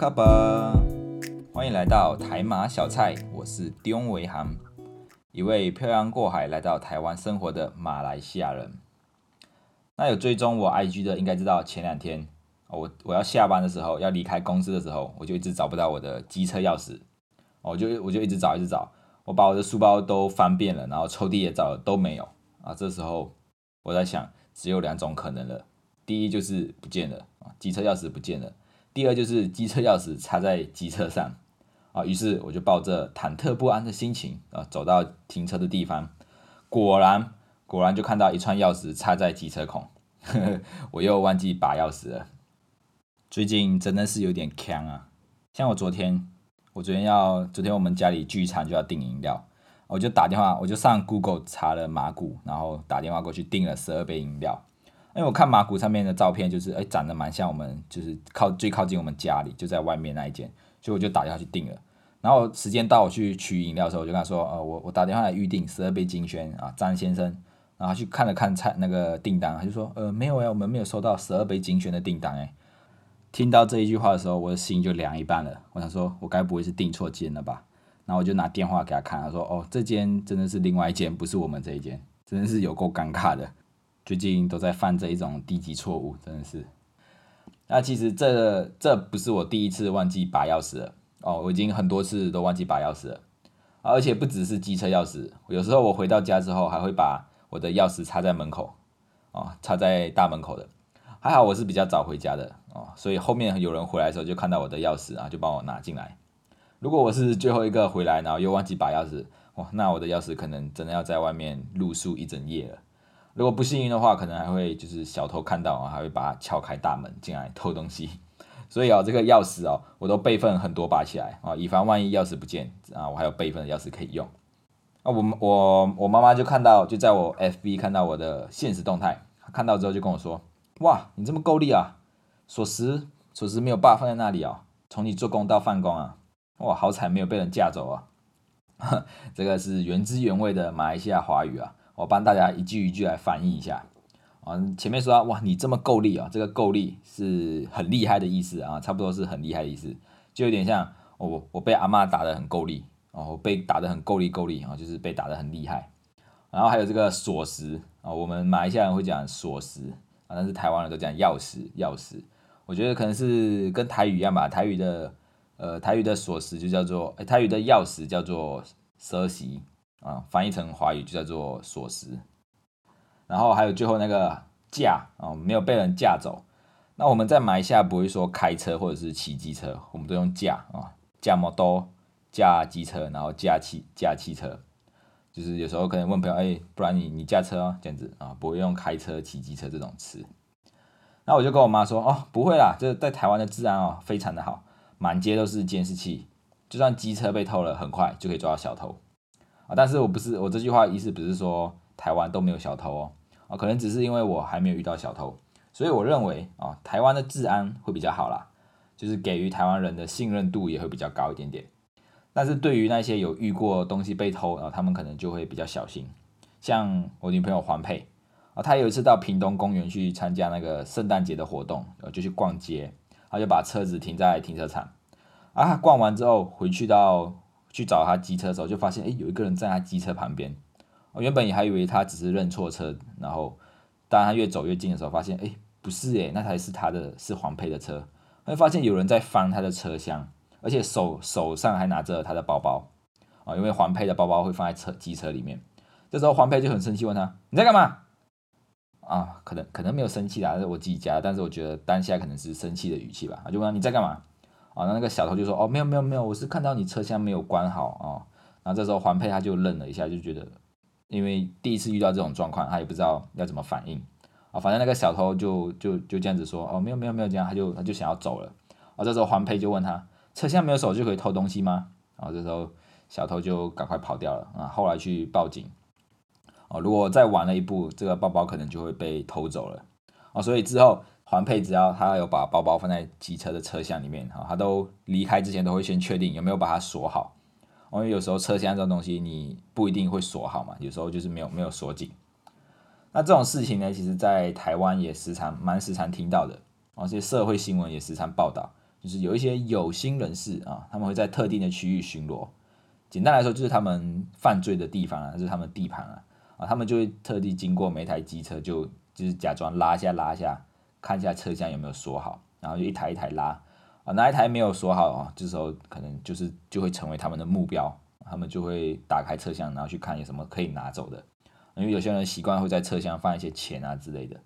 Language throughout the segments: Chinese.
卡巴，欢迎来到台马小菜，我是丁维航，一位漂洋过海来到台湾生活的马来西亚人。那有追踪我 IG 的，应该知道前两天我我要下班的时候，要离开公司的时候，我就一直找不到我的机车钥匙，我就我就一直找一直找，我把我的书包都翻遍了，然后抽屉也找了都没有啊。这时候我在想，只有两种可能了，第一就是不见了啊，机车钥匙不见了。第二就是机车钥匙插在机车上，啊，于是我就抱着忐忑不安的心情啊，走到停车的地方，果然果然就看到一串钥匙插在机车孔，呵 呵我又忘记拔钥匙了。最近真的是有点呛啊，像我昨天，我昨天要昨天我们家里聚餐就要订饮料，我就打电话，我就上 Google 查了马古，然后打电话过去订了十二杯饮料。因为我看马古上面的照片，就是哎长得蛮像我们，就是靠最靠近我们家里，就在外面那一间，所以我就打电话去订了。然后时间到我去取饮料的时候，我就跟他说，呃，我我打电话来预定十二杯金轩啊，张先生。然后去看了看菜那个订单，他就说，呃，没有哎，我们没有收到十二杯金轩的订单哎。听到这一句话的时候，我的心就凉一半了。我想说，我该不会是订错间了吧？然后我就拿电话给他看，他说，哦，这间真的是另外一间，不是我们这一间，真的是有够尴尬的。最近都在犯这一种低级错误，真的是。那其实这这不是我第一次忘记拔钥匙了哦，我已经很多次都忘记拔钥匙了，而且不只是机车钥匙，有时候我回到家之后还会把我的钥匙插在门口，哦，插在大门口的。还好我是比较早回家的哦，所以后面有人回来的时候就看到我的钥匙啊，就帮我拿进来。如果我是最后一个回来，然后又忘记拔钥匙，哇，那我的钥匙可能真的要在外面露宿一整夜了。如果不幸运的话，可能还会就是小偷看到啊，还会把它撬开大门进来偷东西。所以啊，这个钥匙哦，我都备份很多把起来啊，以防万一钥匙不见啊，我还有备份的钥匙可以用。啊，我我我妈妈就看到，就在我 FB 看到我的现实动态，看到之后就跟我说：“哇，你这么够力啊！锁匙锁匙没有爸放在那里啊，从你做工到放工啊，哇，好彩没有被人架走啊！” 这个是原汁原味的马来西亚华语啊。我帮大家一句一句来翻译一下啊，前面说哇，你这么够力啊，这个够力是很厉害的意思啊，差不多是很厉害的意思，就有点像我我被阿妈打的很够力哦，被打的很够力够力啊，就是被打的很厉害。然后还有这个锁匙啊，我们马来西亚人会讲锁匙啊，但是台湾人都讲钥匙钥匙。我觉得可能是跟台语一样吧，台语的呃台语的锁匙就叫做台语的钥匙叫做蛇匙。啊，翻译成华语就叫做锁匙，然后还有最后那个驾啊，没有被人驾走。那我们在马来西亚不会说开车或者是骑机车，我们都用驾啊，驾摩托、驾机车，然后驾汽驾汽车。就是有时候可能问朋友，哎，不然你你驾车哦，这样子啊，不会用开车、骑机车这种词。那我就跟我妈说，哦，不会啦，这在台湾的治安哦非常的好，满街都是监视器，就算机车被偷了，很快就可以抓到小偷。啊，但是我不是我这句话意思不是说台湾都没有小偷哦，啊，可能只是因为我还没有遇到小偷，所以我认为啊，台湾的治安会比较好啦，就是给予台湾人的信任度也会比较高一点点。但是对于那些有遇过东西被偷啊，他们可能就会比较小心。像我女朋友黄佩啊，她有一次到屏东公园去参加那个圣诞节的活动，呃，就去逛街，她就把车子停在停车场，啊，逛完之后回去到。去找他机车的时候，就发现哎，有一个人站在机车旁边。我原本也还以为他只是认错车，然后当他越走越近的时候，发现哎，不是哎，那台是他的，是黄佩的车。会发现有人在翻他的车厢，而且手手上还拿着他的包包啊，因为黄佩的包包会放在车机车里面。这时候黄佩就很生气，问他你在干嘛？啊，可能可能没有生气啦，是我自己家，但是我觉得当下可能是生气的语气吧。就问他你在干嘛？啊，那那个小偷就说：“哦，没有没有没有，我是看到你车厢没有关好啊。”然后这时候黄佩他就愣了一下，就觉得因为第一次遇到这种状况，他也不知道要怎么反应啊。反正那个小偷就就就这样子说：“哦，没有没有没有这样。”他就他就想要走了。啊，这时候黄佩就问他：“车厢没有锁就可以偷东西吗？”然后这时候小偷就赶快跑掉了啊。后来去报警。哦，如果再晚了一步，这个包包可能就会被偷走了。哦，所以之后。环佩只要他有把包包放在机车的车厢里面，哈，他都离开之前都会先确定有没有把它锁好，因为有时候车厢这种东西你不一定会锁好嘛，有时候就是没有没有锁紧。那这种事情呢，其实在台湾也时常蛮时常听到的，而且社会新闻也时常报道，就是有一些有心人士啊，他们会在特定的区域巡逻。简单来说，就是他们犯罪的地方啊，就是他们地盘啊，啊，他们就会特地经过每台机车，就就是假装拉一下拉一下，看一下车厢有没有锁好，然后就一台一台拉啊，哪一台没有锁好啊，这时候可能就是就会成为他们的目标，他们就会打开车厢，然后去看有什么可以拿走的。因为有些人习惯会在车厢放一些钱啊之类的。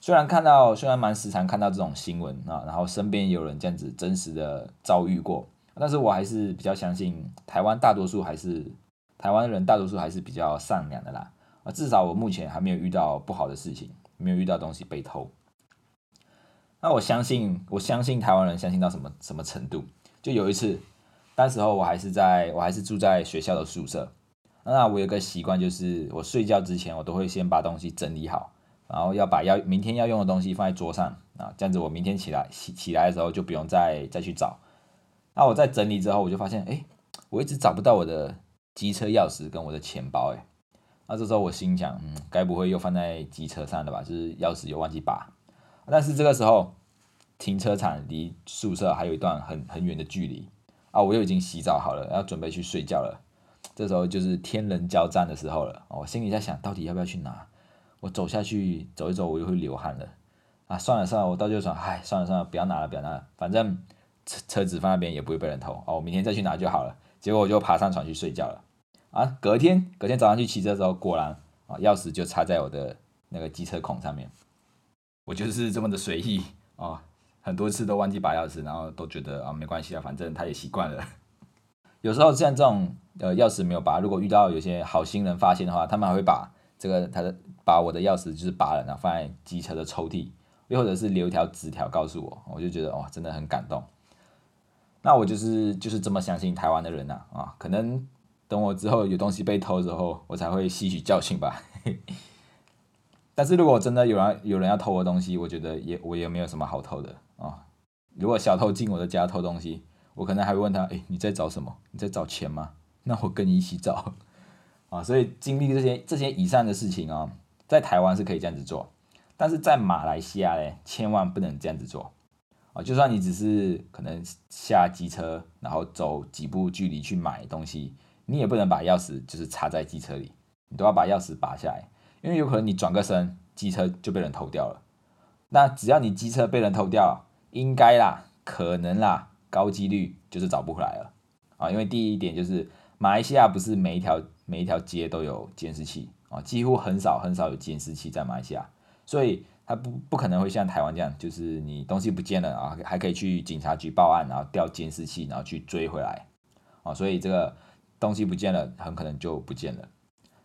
虽然看到，虽然蛮时常看到这种新闻啊，然后身边有人这样子真实的遭遇过，但是我还是比较相信台湾大多数还是台湾人大多数还是比较善良的啦啊，至少我目前还没有遇到不好的事情，没有遇到东西被偷。那我相信，我相信台湾人相信到什么什么程度？就有一次，那时候我还是在我还是住在学校的宿舍，那我有个习惯，就是我睡觉之前我都会先把东西整理好。然后要把要明天要用的东西放在桌上啊，这样子我明天起来起起来的时候就不用再再去找。那我在整理之后，我就发现，哎，我一直找不到我的机车钥匙跟我的钱包，哎，那这时候我心想，嗯，该不会又放在机车上了吧？就是钥匙又忘记拔。但是这个时候，停车场离宿舍还有一段很很远的距离啊，我又已经洗澡好了，要准备去睡觉了。这时候就是天人交战的时候了，我心里在想到底要不要去拿。我走下去走一走，我就会流汗了啊！算了算了，我到就说，唉，算了算了，不要拿了，不要拿了，反正车车子放那边也不会被人偷哦，我明天再去拿就好了。结果我就爬上床去睡觉了啊！隔天隔天早上去骑车的时候，果然啊，钥匙就插在我的那个机车孔上面。我就是这么的随意啊，很多次都忘记拔钥匙，然后都觉得啊没关系啊，反正他也习惯了。有时候像这种呃钥匙没有拔，如果遇到有些好心人发现的话，他们还会把这个他的。把我的钥匙就是拔了，然后放在机车的抽屉，又或者是留一条纸条告诉我，我就觉得哇，真的很感动。那我就是就是这么相信台湾的人呐啊，可能等我之后有东西被偷之后，我才会吸取教训吧。但是如果真的有人有人要偷我东西，我觉得也我也没有什么好偷的啊。如果小偷进我的家偷东西，我可能还会问他，哎，你在找什么？你在找钱吗？那我跟你一起找啊。所以经历这些这些以上的事情啊。在台湾是可以这样子做，但是在马来西亚嘞，千万不能这样子做啊！就算你只是可能下机车，然后走几步距离去买东西，你也不能把钥匙就是插在机车里，你都要把钥匙拔下来，因为有可能你转个身，机车就被人偷掉了。那只要你机车被人偷掉，应该啦，可能啦，高几率就是找不回来了啊！因为第一点就是马来西亚不是每一条每一条街都有监视器。啊，几乎很少很少有监视器在马来西亚，所以它不不可能会像台湾这样，就是你东西不见了啊，还可以去警察局报案，然后调监视器，然后去追回来啊，所以这个东西不见了，很可能就不见了。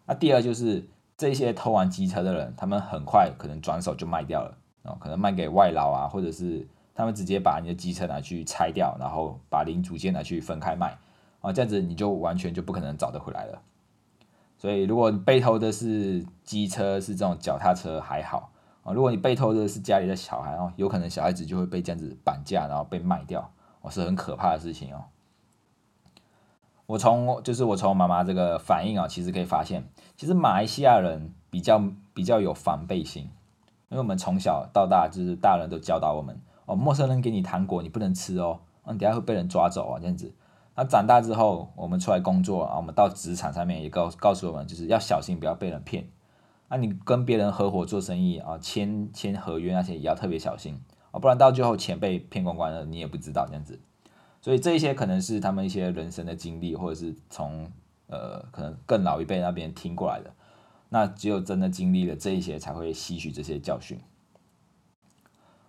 那第二就是这些偷完机车的人，他们很快可能转手就卖掉了哦，可能卖给外劳啊，或者是他们直接把你的机车拿去拆掉，然后把零组件拿去分开卖啊，这样子你就完全就不可能找得回来了。所以，如果你被偷的是机车，是这种脚踏车还好啊。如果你被偷的是家里的小孩哦，有可能小孩子就会被这样子绑架，然后被卖掉，哦，是很可怕的事情哦。我从就是我从妈妈这个反应啊，其实可以发现，其实马来西亚人比较比较有防备心，因为我们从小到大就是大人都教导我们哦，陌生人给你糖果你不能吃哦，你，等下会被人抓走啊，这样子。那长大之后，我们出来工作啊，我们到职场上面也告告诉我们，就是要小心，不要被人骗。那你跟别人合伙做生意啊，签签合约那些也要特别小心啊，不然到最后钱被骗光光了，你也不知道这样子。所以这一些可能是他们一些人生的经历，或者是从呃可能更老一辈那边听过来的。那只有真的经历了这一些，才会吸取这些教训。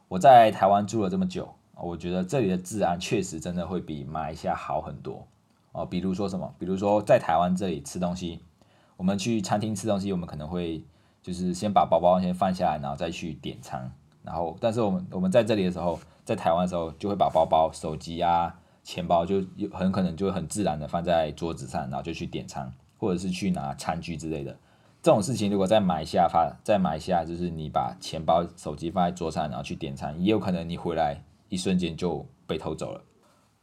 我在台湾住了这么久。我觉得这里的治安确实真的会比马来西亚好很多哦。比如说什么？比如说在台湾这里吃东西，我们去餐厅吃东西，我们可能会就是先把包包先放下来，然后再去点餐。然后，但是我们我们在这里的时候，在台湾的时候，就会把包包、手机啊、钱包就有很可能就很自然的放在桌子上，然后就去点餐，或者是去拿餐具之类的。这种事情如果在马来西亚发，在马来西亚就是你把钱包、手机放在桌上，然后去点餐，也有可能你回来。一瞬间就被偷走了。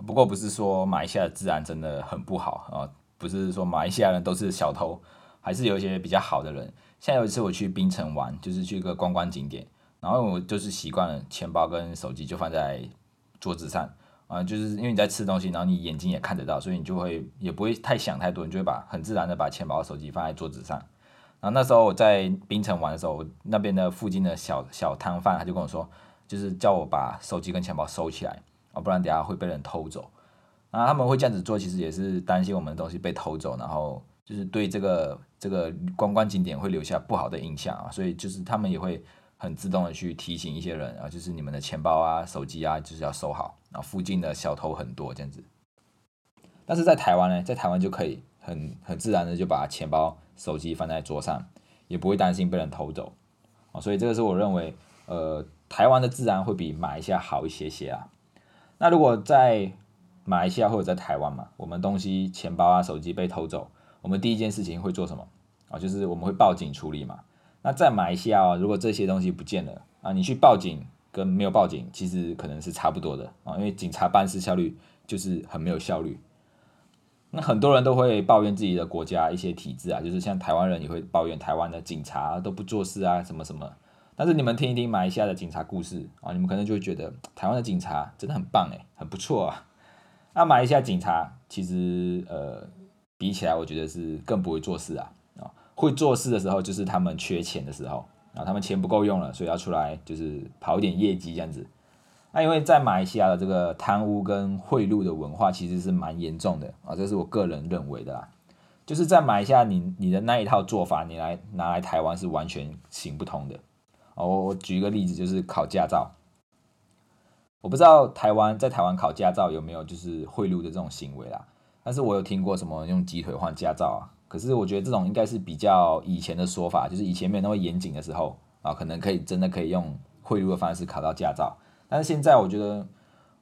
不过不是说马来西亚的治安真的很不好啊，不是说马来西亚人都是小偷，还是有一些比较好的人。像有一次我去槟城玩，就是去一个观光景点，然后我就是习惯了钱包跟手机就放在桌子上啊，就是因为你在吃东西，然后你眼睛也看得到，所以你就会也不会太想太多，你就会把很自然的把钱包、手机放在桌子上。然后那时候我在槟城玩的时候，那边的附近的小小摊贩他就跟我说，就是叫我把手机跟钱包收起来，啊，不然等下会被人偷走。那他们会这样子做，其实也是担心我们的东西被偷走，然后就是对这个这个观光景点会留下不好的印象啊，所以就是他们也会很自动的去提醒一些人啊，就是你们的钱包啊、手机啊，就是要收好。然后附近的小偷很多这样子，但是在台湾呢，在台湾就可以很很自然的就把钱包。手机放在桌上，也不会担心被人偷走，哦，所以这个是我认为，呃，台湾的治安会比马来西亚好一些些啊。那如果在马来西亚或者在台湾嘛，我们东西钱包啊、手机被偷走，我们第一件事情会做什么？啊，就是我们会报警处理嘛。那在马来西亚啊，如果这些东西不见了啊，你去报警跟没有报警其实可能是差不多的啊，因为警察办事效率就是很没有效率。那很多人都会抱怨自己的国家一些体制啊，就是像台湾人也会抱怨台湾的警察都不做事啊，什么什么。但是你们听一听马来西亚的警察故事啊，你们可能就会觉得台湾的警察真的很棒诶，很不错啊。那马来西亚警察其实呃比起来，我觉得是更不会做事啊啊，会做事的时候就是他们缺钱的时候啊，他们钱不够用了，所以要出来就是跑一点业绩这样子。那因为在马来西亚的这个贪污跟贿赂的文化其实是蛮严重的啊，这是我个人认为的啦。就是在马来西亚，你你的那一套做法，你来拿来台湾是完全行不通的。哦，我我举一个例子，就是考驾照。我不知道台湾在台湾考驾照有没有就是贿赂的这种行为啦，但是我有听过什么用鸡腿换驾照啊。可是我觉得这种应该是比较以前的说法，就是以前没有那么严谨的时候啊，可能可以真的可以用贿赂的方式考到驾照。但是现在我觉得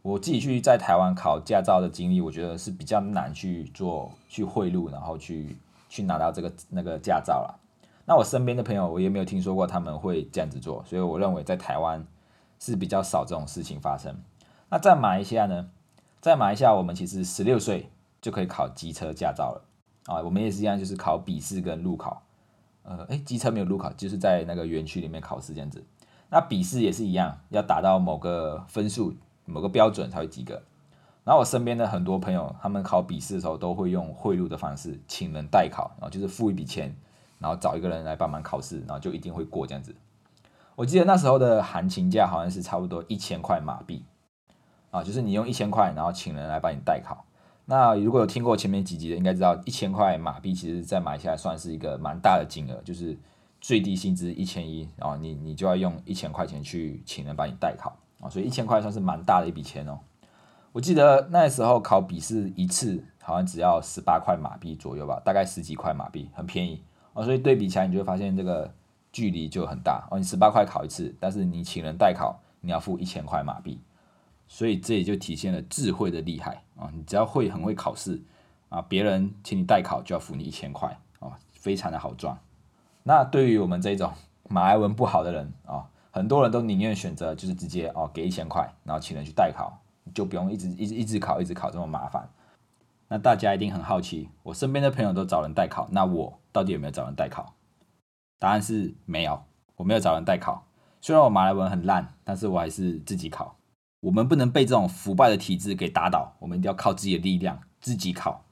我自己去在台湾考驾照的经历，我觉得是比较难去做去贿赂，然后去去拿到这个那个驾照了。那我身边的朋友，我也没有听说过他们会这样子做，所以我认为在台湾是比较少这种事情发生。那在马来西亚呢？在马来西亚，我们其实十六岁就可以考机车驾照了啊。我们也是一样，就是考笔试跟路考。呃，诶，机车没有路考，就是在那个园区里面考试这样子。那笔试也是一样，要达到某个分数、某个标准才会及格。然后我身边的很多朋友，他们考笔试的时候都会用贿赂的方式，请人代考，然后就是付一笔钱，然后找一个人来帮忙考试，然后就一定会过这样子。我记得那时候的行情价好像是差不多一千块马币，啊，就是你用一千块，然后请人来帮你代考。那如果有听过前面几集的，应该知道一千块马币，其实在马来西亚算是一个蛮大的金额，就是。最低薪资一千一，然后你你就要用一千块钱去请人帮你代考啊，所以一千块算是蛮大的一笔钱哦。我记得那时候考笔试一次好像只要十八块马币左右吧，大概十几块马币，很便宜啊。所以对比起来，你就会发现这个距离就很大哦。你十八块考一次，但是你请人代考，你要付一千块马币，所以这也就体现了智慧的厉害啊。你只要会很会考试啊，别人请你代考就要付你一千块啊，非常的好赚。那对于我们这种马来文不好的人啊，很多人都宁愿选择就是直接哦给一千块，然后请人去代考，就不用一直一直一直考一直考这么麻烦。那大家一定很好奇，我身边的朋友都找人代考，那我到底有没有找人代考？答案是没有，我没有找人代考。虽然我马来文很烂，但是我还是自己考。我们不能被这种腐败的体制给打倒，我们一定要靠自己的力量自己考。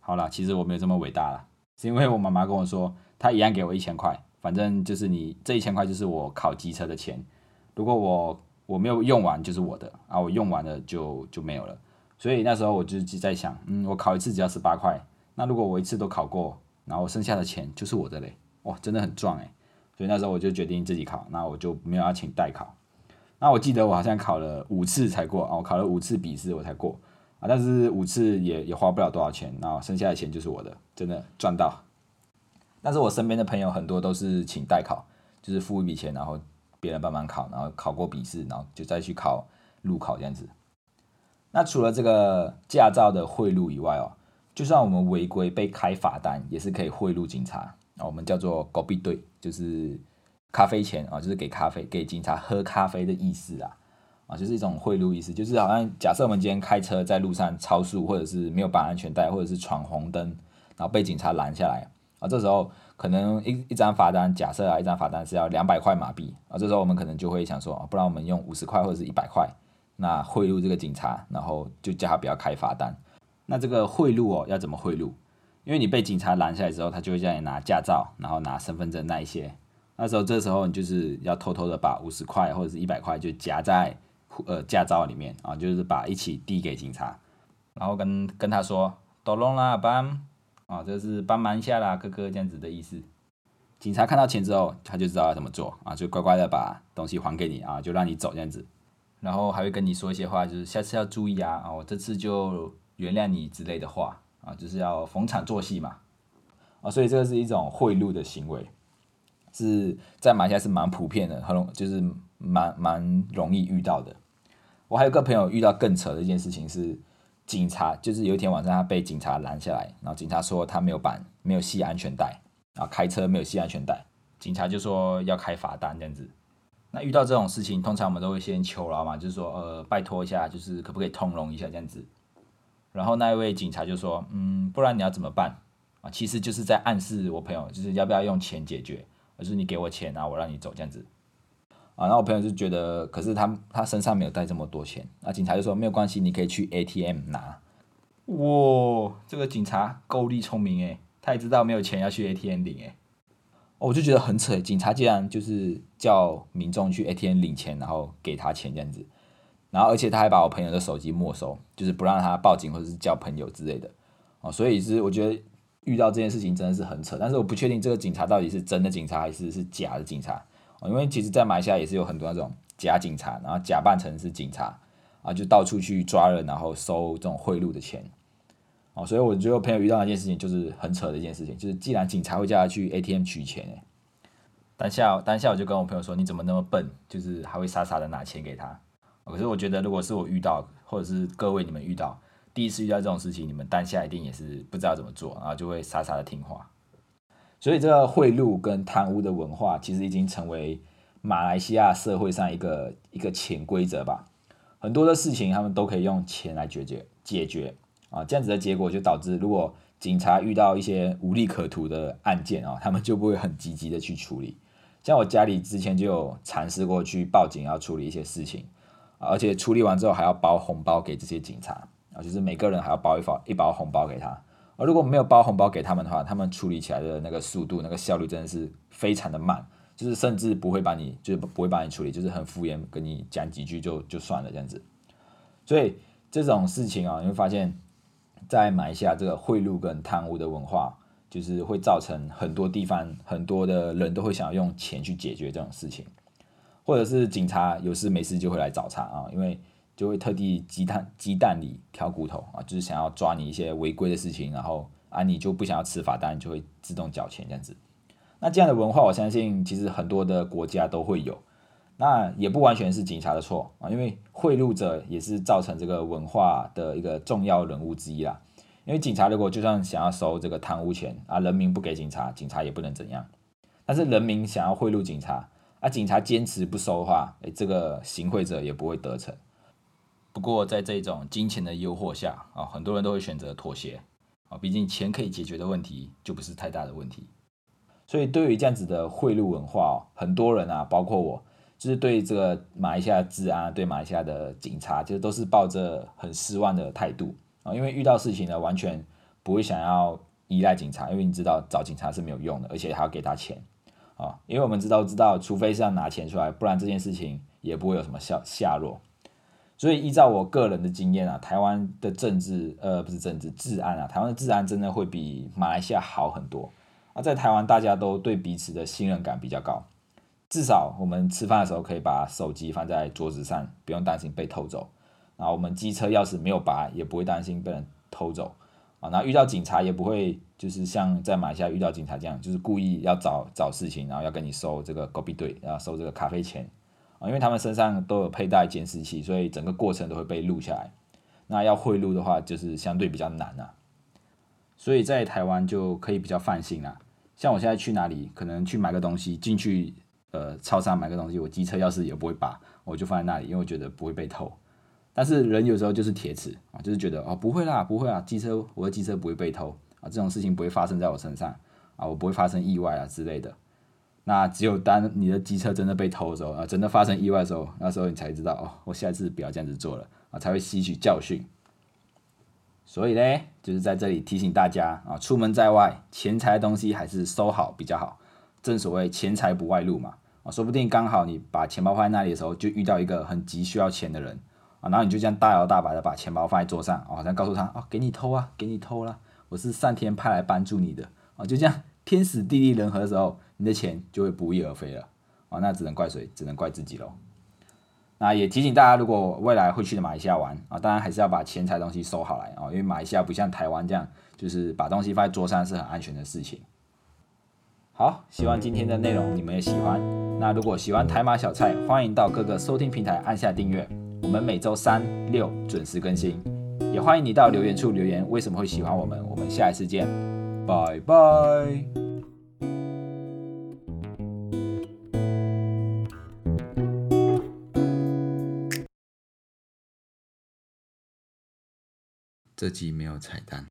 好了，其实我没有这么伟大了。是因为我妈妈跟我说，她一样给我一千块，反正就是你这一千块就是我考机车的钱，如果我我没有用完就是我的啊，我用完了就就没有了。所以那时候我就在想，嗯，我考一次只要十八块，那如果我一次都考过，然后剩下的钱就是我的嘞，哇，真的很赚诶。所以那时候我就决定自己考，那我就没有要请代考。那我记得我好像考了五次才过啊，我考了五次笔试我才过啊。但是五次也也花不了多少钱，然后剩下的钱就是我的，真的赚到。但是我身边的朋友很多都是请代考，就是付一笔钱，然后别人帮忙考，然后考过笔试，然后就再去考路考这样子。那除了这个驾照的贿赂以外哦，就算我们违规被开罚单，也是可以贿赂警察啊，我们叫做狗币队，就是咖啡钱啊，就是给咖啡给警察喝咖啡的意思啊。啊，就是一种贿赂意思，就是好像假设我们今天开车在路上超速，或者是没有绑安全带，或者是闯红灯，然后被警察拦下来，啊，这时候可能一一张罚单，假设啊，一张罚单是要两百块马币，啊，这时候我们可能就会想说，不然我们用五十块或者是一百块，那贿赂这个警察，然后就叫他不要开罚单。那这个贿赂哦，要怎么贿赂？因为你被警察拦下来之后，他就会叫你拿驾照，然后拿身份证那一些。那时候这时候你就是要偷偷的把五十块或者是一百块就夹在呃驾照里面啊，就是把一起递给警察，然后跟跟他说都弄啦，帮啊，这是帮忙一下啦，哥哥这样子的意思。警察看到钱之后，他就知道要怎么做啊，就乖乖的把东西还给你啊，就让你走这样子。然后还会跟你说一些话，就是下次要注意啊，啊，我这次就原谅你之类的话啊，就是要逢场作戏嘛啊，所以这个是一种贿赂的行为。是在马来西亚是蛮普遍的，很容就是蛮蛮容易遇到的。我还有个朋友遇到更扯的一件事情是，警察就是有一天晚上他被警察拦下来，然后警察说他没有绑没有系安全带，然后开车没有系安全带，警察就说要开罚单这样子。那遇到这种事情，通常我们都会先求饶嘛，就是说呃拜托一下，就是可不可以通融一下这样子。然后那一位警察就说，嗯，不然你要怎么办啊？其实就是在暗示我朋友，就是要不要用钱解决。而是你给我钱，然后我让你走这样子，啊，那我朋友就觉得，可是他他身上没有带这么多钱，那警察就说没有关系，你可以去 ATM 拿。哇，这个警察够力聪明诶，他也知道没有钱要去 ATM 领诶。我就觉得很扯，警察竟然就是叫民众去 ATM 领钱，然后给他钱这样子，然后而且他还把我朋友的手机没收，就是不让他报警或者是叫朋友之类的，哦，所以是我觉得。遇到这件事情真的是很扯，但是我不确定这个警察到底是真的警察还是是假的警察哦因为其实，在马来西亚也是有很多那种假警察，然后假扮成是警察啊，就到处去抓人，然后收这种贿赂的钱哦，所以我觉得朋友遇到那件事情就是很扯的一件事情，就是既然警察会叫他去 ATM 取钱诶，当下当下我就跟我朋友说，你怎么那么笨，就是还会傻傻的拿钱给他？可是我觉得，如果是我遇到，或者是各位你们遇到。第一次遇到这种事情，你们当下一定也是不知道怎么做，然后就会傻傻的听话。所以这个贿赂跟贪污的文化，其实已经成为马来西亚社会上一个一个潜规则吧。很多的事情他们都可以用钱来解决解决啊，这样子的结果就导致，如果警察遇到一些无利可图的案件啊，他们就不会很积极的去处理。像我家里之前就有尝试过去报警要处理一些事情，而且处理完之后还要包红包给这些警察。啊，就是每个人还要包一包一包红包给他，而如果没有包红包给他们的话，他们处理起来的那个速度、那个效率真的是非常的慢，就是甚至不会把你，就是不会帮你处理，就是很敷衍，跟你讲几句就就算了这样子。所以这种事情啊，你会发现，在埋下这个贿赂跟贪污的文化，就是会造成很多地方很多的人都会想要用钱去解决这种事情，或者是警察有事没事就会来找茬啊，因为。就会特地鸡蛋鸡蛋里挑骨头啊，就是想要抓你一些违规的事情，然后啊你就不想要吃罚单，就会自动缴钱这样子。那这样的文化，我相信其实很多的国家都会有。那也不完全是警察的错啊，因为贿赂者也是造成这个文化的一个重要人物之一啦。因为警察如果就算想要收这个贪污钱啊，人民不给警察，警察也不能怎样。但是人民想要贿赂警察啊，警察坚持不收的话，诶，这个行贿者也不会得逞。不过，在这种金钱的诱惑下啊，很多人都会选择妥协啊。毕竟钱可以解决的问题，就不是太大的问题。所以，对于这样子的贿赂文化，很多人啊，包括我，就是对这个马来西亚治安、对马来西亚的警察，其实都是抱着很失望的态度啊。因为遇到事情呢，完全不会想要依赖警察，因为你知道找警察是没有用的，而且还要给他钱啊。因为我们知道，知道，除非是要拿钱出来，不然这件事情也不会有什么下下落。所以依照我个人的经验啊，台湾的政治呃不是政治治安啊，台湾的治安真的会比马来西亚好很多。啊，在台湾大家都对彼此的信任感比较高，至少我们吃饭的时候可以把手机放在桌子上，不用担心被偷走。然后我们机车钥匙没有拔，也不会担心被人偷走。啊，那遇到警察也不会就是像在马来西亚遇到警察这样，就是故意要找找事情，然后要跟你收这个狗币队，然后收这个咖啡钱。因为他们身上都有佩戴监视器，所以整个过程都会被录下来。那要贿赂的话，就是相对比较难啊。所以在台湾就可以比较放心啦。像我现在去哪里，可能去买个东西，进去呃超商买个东西，我机车钥匙也不会拔，我就放在那里，因为我觉得不会被偷。但是人有时候就是铁齿啊，就是觉得哦不会啦，不会啊，机车我的机车不会被偷啊，这种事情不会发生在我身上啊，我不会发生意外啊之类的。那只有当你的机车真的被偷的时候啊，真的发生意外的时候，那时候你才知道哦，我下次不要这样子做了啊，才会吸取教训。所以呢，就是在这里提醒大家啊，出门在外，钱财东西还是收好比较好。正所谓钱财不外露嘛，啊，说不定刚好你把钱包放在那里的时候，就遇到一个很急需要钱的人啊，然后你就这样大摇大摆的把钱包放在桌上，好像告诉他啊，给你偷啊，给你偷了，我是上天派来帮助你的啊，就这样天时地利人和的时候，你的钱就会不翼而飞了啊，那只能怪谁？只能怪自己喽。那也提醒大家，如果未来会去马来西亚玩啊，当然还是要把钱财东西收好来啊，因为马来西亚不像台湾这样，就是把东西放在桌上是很安全的事情。好，希望今天的内容你们也喜欢。那如果喜欢台马小菜，欢迎到各个收听平台按下订阅。我们每周三六准时更新，也欢迎你到留言处留言为什么会喜欢我们。我们下一次见，拜拜。这集没有彩蛋。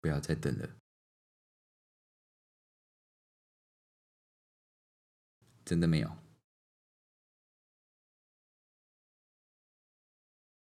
不要再等了，真的没有。